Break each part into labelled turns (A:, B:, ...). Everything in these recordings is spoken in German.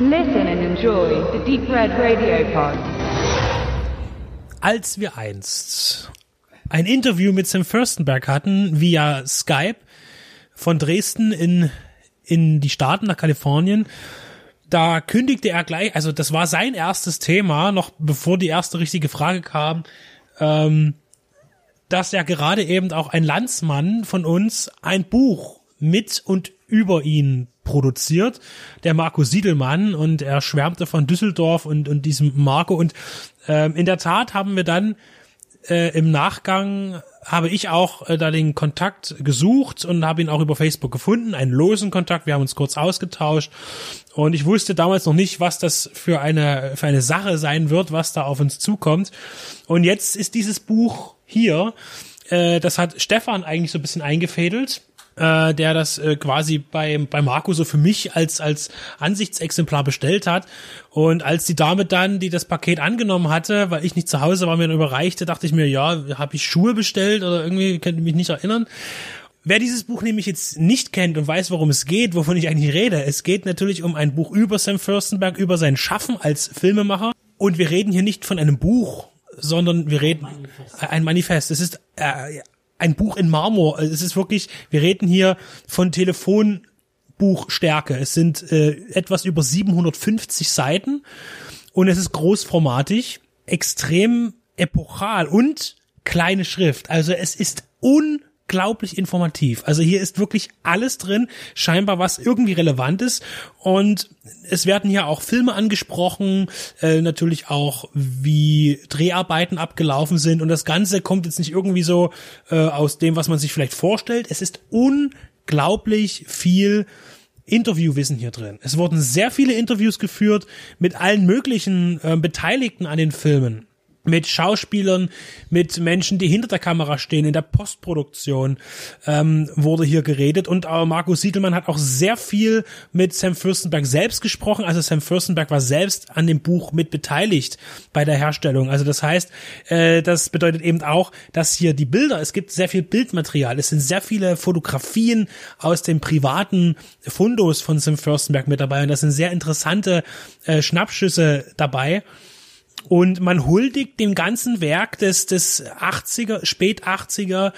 A: Listen and enjoy the Deep Red Radio Pod.
B: Als wir einst ein Interview mit Sam Furstenberg hatten via Skype von Dresden in, in die Staaten nach Kalifornien, da kündigte er gleich, also das war sein erstes Thema, noch bevor die erste richtige Frage kam, ähm, dass er gerade eben auch ein Landsmann von uns ein Buch mit und über ihn produziert, der Marco Siedelmann, und er schwärmte von Düsseldorf und, und diesem Marco. Und ähm, in der Tat haben wir dann äh, im Nachgang habe ich auch äh, da den Kontakt gesucht und habe ihn auch über Facebook gefunden, einen losen Kontakt. Wir haben uns kurz ausgetauscht und ich wusste damals noch nicht, was das für eine für eine Sache sein wird, was da auf uns zukommt. Und jetzt ist dieses Buch hier. Äh, das hat Stefan eigentlich so ein bisschen eingefädelt äh, der das äh, quasi bei, bei Marco so für mich als, als Ansichtsexemplar bestellt hat. Und als die Dame dann, die das Paket angenommen hatte, weil ich nicht zu Hause war, mir dann überreichte, dachte ich mir, ja, habe ich Schuhe bestellt oder irgendwie, könnte mich nicht erinnern. Wer dieses Buch nämlich jetzt nicht kennt und weiß, worum es geht, wovon ich eigentlich rede, es geht natürlich um ein Buch über Sam Furstenberg, über sein Schaffen als Filmemacher. Und wir reden hier nicht von einem Buch, sondern wir reden Manifest. ein Manifest. Es ist äh, ein Buch in Marmor. Es ist wirklich, wir reden hier von Telefonbuchstärke. Es sind äh, etwas über 750 Seiten und es ist großformatig, extrem epochal und kleine Schrift. Also es ist un unglaublich informativ. Also hier ist wirklich alles drin, scheinbar was irgendwie relevant ist. Und es werden hier auch Filme angesprochen, äh, natürlich auch, wie Dreharbeiten abgelaufen sind. Und das Ganze kommt jetzt nicht irgendwie so äh, aus dem, was man sich vielleicht vorstellt. Es ist unglaublich viel Interviewwissen hier drin. Es wurden sehr viele Interviews geführt mit allen möglichen äh, Beteiligten an den Filmen mit Schauspielern, mit Menschen, die hinter der Kamera stehen, in der Postproduktion ähm, wurde hier geredet. Und äh, Markus Siedelmann hat auch sehr viel mit Sam Fürstenberg selbst gesprochen. Also Sam Fürstenberg war selbst an dem Buch mit beteiligt bei der Herstellung. Also das heißt, äh, das bedeutet eben auch, dass hier die Bilder, es gibt sehr viel Bildmaterial, es sind sehr viele Fotografien aus dem privaten Fundos von Sam Fürstenberg mit dabei. Und das sind sehr interessante äh, Schnappschüsse dabei. Und man huldigt dem ganzen Werk des, des 80er, spät 80er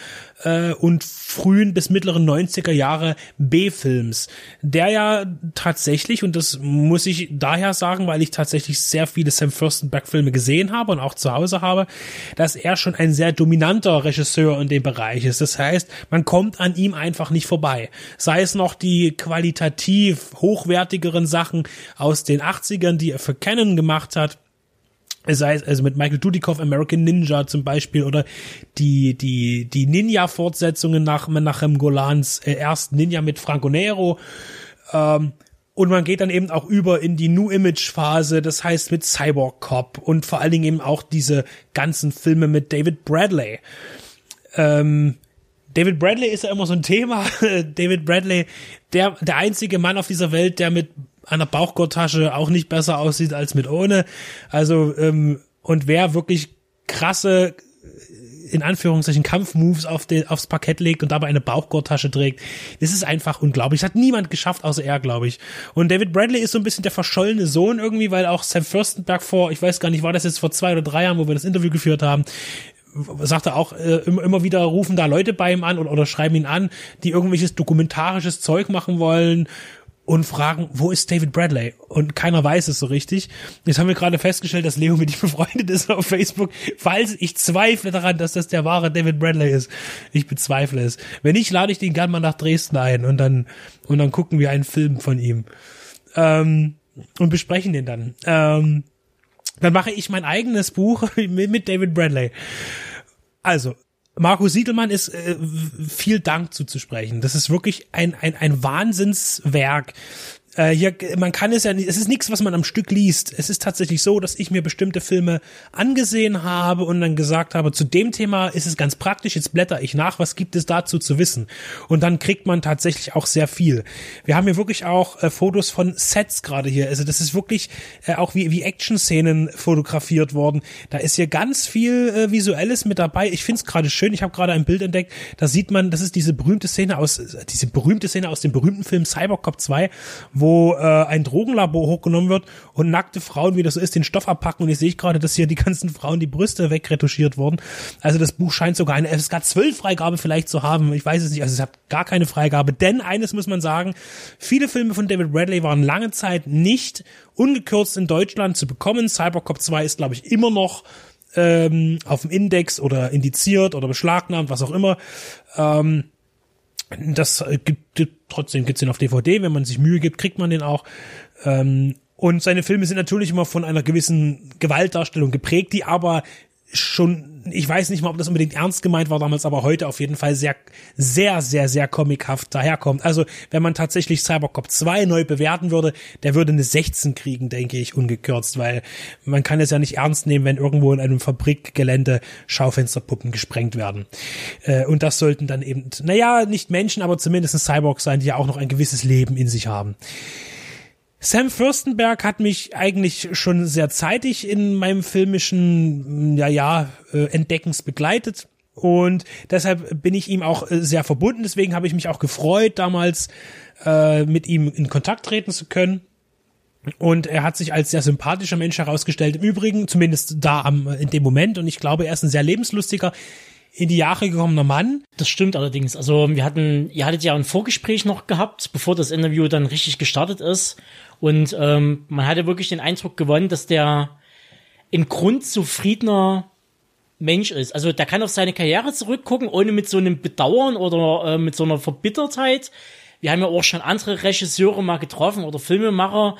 B: äh, und frühen bis mittleren 90er Jahre B-Films, der ja tatsächlich, und das muss ich daher sagen, weil ich tatsächlich sehr viele Sam Furstenberg-Filme gesehen habe und auch zu Hause habe, dass er schon ein sehr dominanter Regisseur in dem Bereich ist. Das heißt, man kommt an ihm einfach nicht vorbei. Sei es noch die qualitativ hochwertigeren Sachen aus den 80ern, die er für Canon gemacht hat, sei es also mit Michael Dudikoff American Ninja zum Beispiel oder die die die Ninja Fortsetzungen nach Menachem Golans äh, ersten Ninja mit Franco Nero ähm, und man geht dann eben auch über in die New Image Phase, das heißt mit Cyborg Cop und vor allen Dingen eben auch diese ganzen Filme mit David Bradley. Ähm, David Bradley ist ja immer so ein Thema. David Bradley, der, der einzige Mann auf dieser Welt, der mit einer Bauchgurttasche auch nicht besser aussieht als mit ohne. Also, ähm, und wer wirklich krasse in Anführungszeichen Kampfmoves auf den, aufs Parkett legt und dabei eine Bauchgurttasche trägt. Das ist einfach unglaublich. Das hat niemand geschafft, außer er, glaube ich. Und David Bradley ist so ein bisschen der verschollene Sohn irgendwie, weil auch Sam Fürstenberg vor, ich weiß gar nicht, war das jetzt vor zwei oder drei Jahren, wo wir das Interview geführt haben, sagte auch äh, immer, wieder rufen da Leute bei ihm an oder, oder schreiben ihn an, die irgendwelches dokumentarisches Zeug machen wollen und fragen, wo ist David Bradley? Und keiner weiß es so richtig. Jetzt haben wir gerade festgestellt, dass Leo mit ihm befreundet ist auf Facebook, falls ich zweifle daran, dass das der wahre David Bradley ist. Ich bezweifle es. Wenn nicht, lade ich den gern mal nach Dresden ein und dann, und dann gucken wir einen Film von ihm. Ähm, und besprechen den dann. Ähm, dann mache ich mein eigenes Buch mit David Bradley. Also, Markus Siedelmann ist äh, viel Dank zuzusprechen. Das ist wirklich ein, ein, ein Wahnsinnswerk äh, hier, man kann es ja nicht, es ist nichts, was man am Stück liest. Es ist tatsächlich so, dass ich mir bestimmte Filme angesehen habe und dann gesagt habe, zu dem Thema ist es ganz praktisch, jetzt blätter ich nach, was gibt es dazu zu wissen? Und dann kriegt man tatsächlich auch sehr viel. Wir haben hier wirklich auch äh, Fotos von Sets gerade hier. Also das ist wirklich äh, auch wie, wie Action-Szenen fotografiert worden. Da ist hier ganz viel äh, Visuelles mit dabei. Ich finde es gerade schön. Ich habe gerade ein Bild entdeckt. Da sieht man, das ist diese berühmte Szene aus, diese berühmte Szene aus dem berühmten Film Cybercop 2, wo wo äh, ein Drogenlabor hochgenommen wird und nackte Frauen, wie das so ist, den Stoff abpacken. Und ich sehe gerade, dass hier die ganzen Frauen die Brüste wegretuschiert wurden. Also das Buch scheint sogar eine FSK 12 Freigabe vielleicht zu haben. Ich weiß es nicht. Also es hat gar keine Freigabe. Denn eines muss man sagen, viele Filme von David Bradley waren lange Zeit nicht ungekürzt in Deutschland zu bekommen. Cybercop 2 ist, glaube ich, immer noch ähm, auf dem Index oder indiziert oder beschlagnahmt, was auch immer. Ähm, das gibt trotzdem gibt's den auf DVD, wenn man sich Mühe gibt, kriegt man den auch. Ähm, und seine Filme sind natürlich immer von einer gewissen Gewaltdarstellung geprägt, die aber schon ich weiß nicht mal, ob das unbedingt ernst gemeint war damals, aber heute auf jeden Fall sehr, sehr, sehr, sehr comichaft daherkommt. Also, wenn man tatsächlich Cybercop 2 neu bewerten würde, der würde eine 16 kriegen, denke ich, ungekürzt, weil man kann es ja nicht ernst nehmen, wenn irgendwo in einem Fabrikgelände Schaufensterpuppen gesprengt werden. Äh, und das sollten dann eben, naja, nicht Menschen, aber zumindest Cyborgs sein, die ja auch noch ein gewisses Leben in sich haben. Sam Fürstenberg hat mich eigentlich schon sehr zeitig in meinem filmischen, ja, ja, äh, Entdeckens begleitet. Und deshalb bin ich ihm auch äh, sehr verbunden. Deswegen habe ich mich auch gefreut, damals äh, mit ihm in Kontakt treten zu können. Und er hat sich als sehr sympathischer Mensch herausgestellt. Im Übrigen, zumindest da am, in dem Moment. Und ich glaube, er ist ein sehr lebenslustiger, in die Jahre gekommener Mann.
C: Das stimmt allerdings. Also wir hatten, ihr hattet ja ein Vorgespräch noch gehabt, bevor das Interview dann richtig gestartet ist. Und ähm, man hatte wirklich den Eindruck gewonnen, dass der ein grundzufriedener Mensch ist. Also der kann auf seine Karriere zurückgucken, ohne mit so einem Bedauern oder äh, mit so einer Verbittertheit. Wir haben ja auch schon andere Regisseure mal getroffen oder Filmemacher,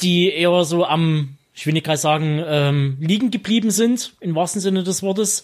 C: die eher so am, ich will nicht gerade sagen, ähm, liegen geblieben sind, im wahrsten Sinne des Wortes.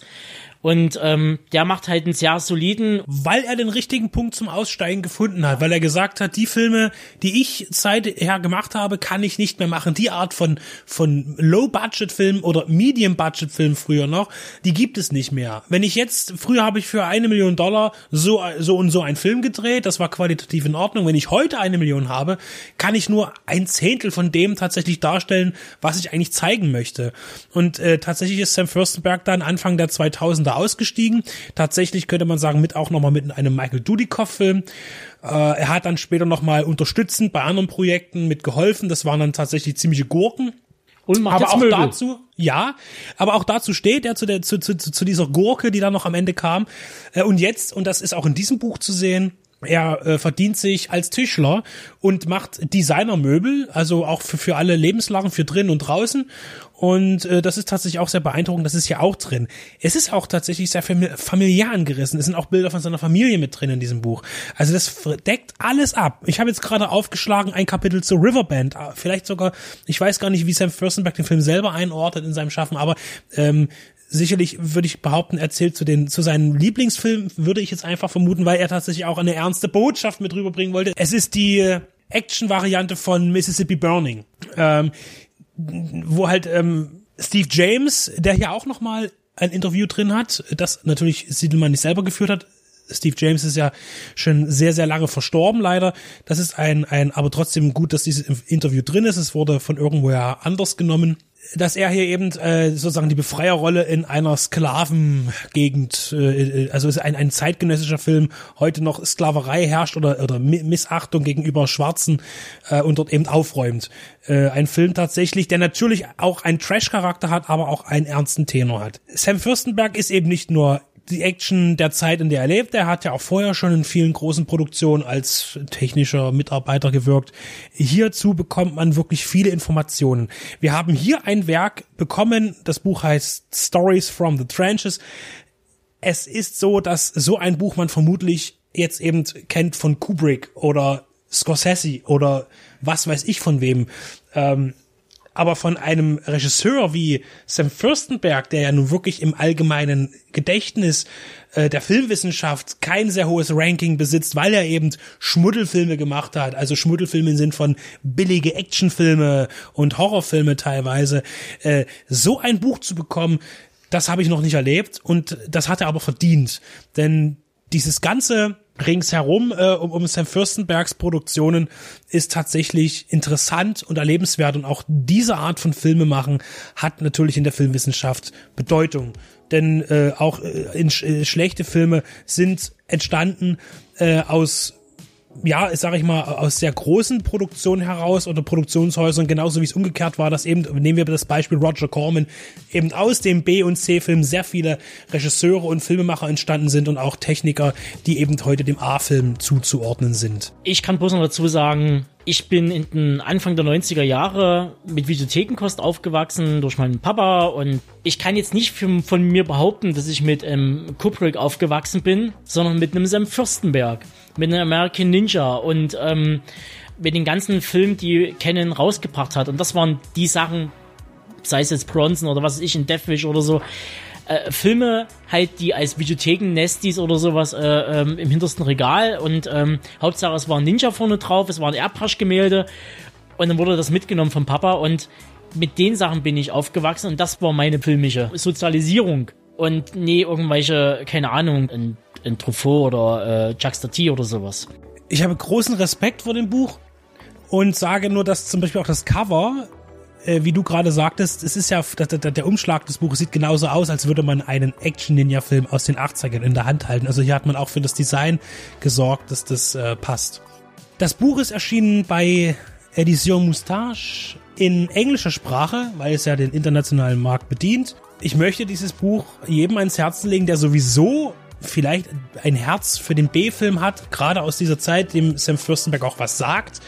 C: Und ähm, der macht halt einen sehr soliden.
B: Weil er den richtigen Punkt zum Aussteigen gefunden hat, weil er gesagt hat, die Filme, die ich seither gemacht habe, kann ich nicht mehr machen. Die Art von, von Low-Budget-Film oder Medium-Budget-Film früher noch, die gibt es nicht mehr. Wenn ich jetzt, früher habe ich für eine Million Dollar so, so und so einen Film gedreht, das war qualitativ in Ordnung. Wenn ich heute eine Million habe, kann ich nur ein Zehntel von dem tatsächlich darstellen, was ich eigentlich zeigen möchte. Und äh, tatsächlich ist Sam Fürstenberg dann Anfang der 2000er ausgestiegen. Tatsächlich könnte man sagen, mit auch nochmal mit einem Michael Dudikoff-Film. Äh, er hat dann später nochmal unterstützend bei anderen Projekten mitgeholfen. Das waren dann tatsächlich ziemliche Gurken. Und macht aber auch Möbel. dazu, ja, aber auch dazu steht er zu, der, zu, zu, zu dieser Gurke, die dann noch am Ende kam. Äh, und jetzt, und das ist auch in diesem Buch zu sehen, er äh, verdient sich als Tischler und macht Designermöbel, also auch für, für alle Lebenslagen, für drin und draußen. Und äh, das ist tatsächlich auch sehr beeindruckend. Das ist ja auch drin. Es ist auch tatsächlich sehr familiär angerissen. Es sind auch Bilder von seiner Familie mit drin in diesem Buch. Also das deckt alles ab. Ich habe jetzt gerade aufgeschlagen ein Kapitel zu Riverband. Ah, vielleicht sogar, ich weiß gar nicht, wie Sam Furstenberg den Film selber einordnet in seinem Schaffen, aber ähm, sicherlich würde ich behaupten, erzählt zu den zu seinen Lieblingsfilmen, würde ich jetzt einfach vermuten, weil er tatsächlich auch eine ernste Botschaft mit rüberbringen wollte. Es ist die Action-Variante von Mississippi Burning, ähm, wo halt ähm, Steve James, der hier auch noch mal ein Interview drin hat, das natürlich Siedelmann nicht selber geführt hat. Steve James ist ja schon sehr, sehr lange verstorben, leider. Das ist ein, ein, aber trotzdem gut, dass dieses Interview drin ist. Es wurde von irgendwoher anders genommen dass er hier eben äh, sozusagen die Befreierrolle in einer Sklavengegend, äh, also ist ein, ein zeitgenössischer Film, heute noch Sklaverei herrscht oder, oder Missachtung gegenüber Schwarzen äh, und dort eben aufräumt. Äh, ein Film tatsächlich, der natürlich auch einen Trash-Charakter hat, aber auch einen ernsten Tenor hat. Sam Fürstenberg ist eben nicht nur die Action der Zeit, in der er lebt. Er hat ja auch vorher schon in vielen großen Produktionen als technischer Mitarbeiter gewirkt. Hierzu bekommt man wirklich viele Informationen. Wir haben hier ein Werk bekommen, das Buch heißt Stories from the Trenches. Es ist so, dass so ein Buch man vermutlich jetzt eben kennt von Kubrick oder Scorsese oder was weiß ich von wem. Ähm, aber von einem Regisseur wie Sam Fürstenberg, der ja nun wirklich im allgemeinen Gedächtnis äh, der Filmwissenschaft kein sehr hohes Ranking besitzt, weil er eben Schmuddelfilme gemacht hat, also Schmuddelfilme sind von billige Actionfilme und Horrorfilme teilweise, äh, so ein Buch zu bekommen, das habe ich noch nicht erlebt und das hat er aber verdient, denn dieses ganze ringsherum äh, um, um Sam Fürstenbergs Produktionen ist tatsächlich interessant und erlebenswert und auch diese Art von Filme machen hat natürlich in der Filmwissenschaft Bedeutung. Denn äh, auch äh, in, äh, schlechte Filme sind entstanden äh, aus ja, sage ich mal, aus sehr großen Produktionen heraus oder Produktionshäusern, genauso wie es umgekehrt war, dass eben, nehmen wir das Beispiel Roger Corman, eben aus dem B- und C-Film sehr viele Regisseure und Filmemacher entstanden sind und auch Techniker, die eben heute dem A-Film zuzuordnen sind.
C: Ich kann bloß noch dazu sagen, ich bin in den Anfang der 90er Jahre mit Videothekenkost aufgewachsen durch meinen Papa und ich kann jetzt nicht von mir behaupten, dass ich mit ähm, Kubrick aufgewachsen bin, sondern mit einem Sam Fürstenberg, mit einem American Ninja und ähm, mit den ganzen Filmen, die Canon rausgebracht hat. Und das waren die Sachen, sei es jetzt Bronson oder was weiß ich, in Deathwish oder so, äh, Filme halt, die als Videotheken-Nestis oder sowas äh, ähm, im hintersten Regal und ähm, Hauptsache es war ein Ninja vorne drauf, es war ein Airbrush-Gemälde und dann wurde das mitgenommen vom Papa und mit den Sachen bin ich aufgewachsen und das war meine filmische Sozialisierung und nee, irgendwelche, keine Ahnung, ein, ein Truffaut oder äh, Jacques Tati oder sowas.
B: Ich habe großen Respekt vor dem Buch und sage nur, dass zum Beispiel auch das Cover äh, wie du gerade sagtest, es ist ja, der Umschlag des Buches sieht genauso aus, als würde man einen Action-Ninja-Film aus den 80ern in der Hand halten. Also hier hat man auch für das Design gesorgt, dass das äh, passt. Das Buch ist erschienen bei Edition Moustache in englischer Sprache, weil es ja den internationalen Markt bedient. Ich möchte dieses Buch jedem ans Herzen legen, der sowieso vielleicht ein Herz für den B-Film hat, gerade aus dieser Zeit, dem Sam Fürstenberg auch was sagt.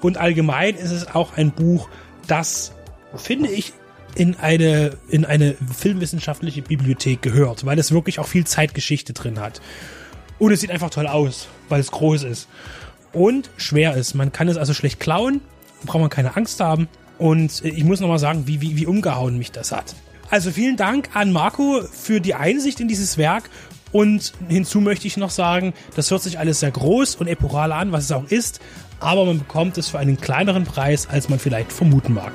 B: Und allgemein ist es auch ein Buch, das finde ich in eine, in eine filmwissenschaftliche Bibliothek gehört, weil es wirklich auch viel Zeitgeschichte drin hat. Und es sieht einfach toll aus, weil es groß ist. Und schwer ist. Man kann es also schlecht klauen, braucht man keine Angst haben. Und ich muss nochmal sagen, wie, wie, wie umgehauen mich das hat. Also vielen Dank an Marco für die Einsicht in dieses Werk. Und hinzu möchte ich noch sagen, das hört sich alles sehr groß und epochal an, was es auch ist aber man bekommt es für einen kleineren Preis, als man vielleicht vermuten mag.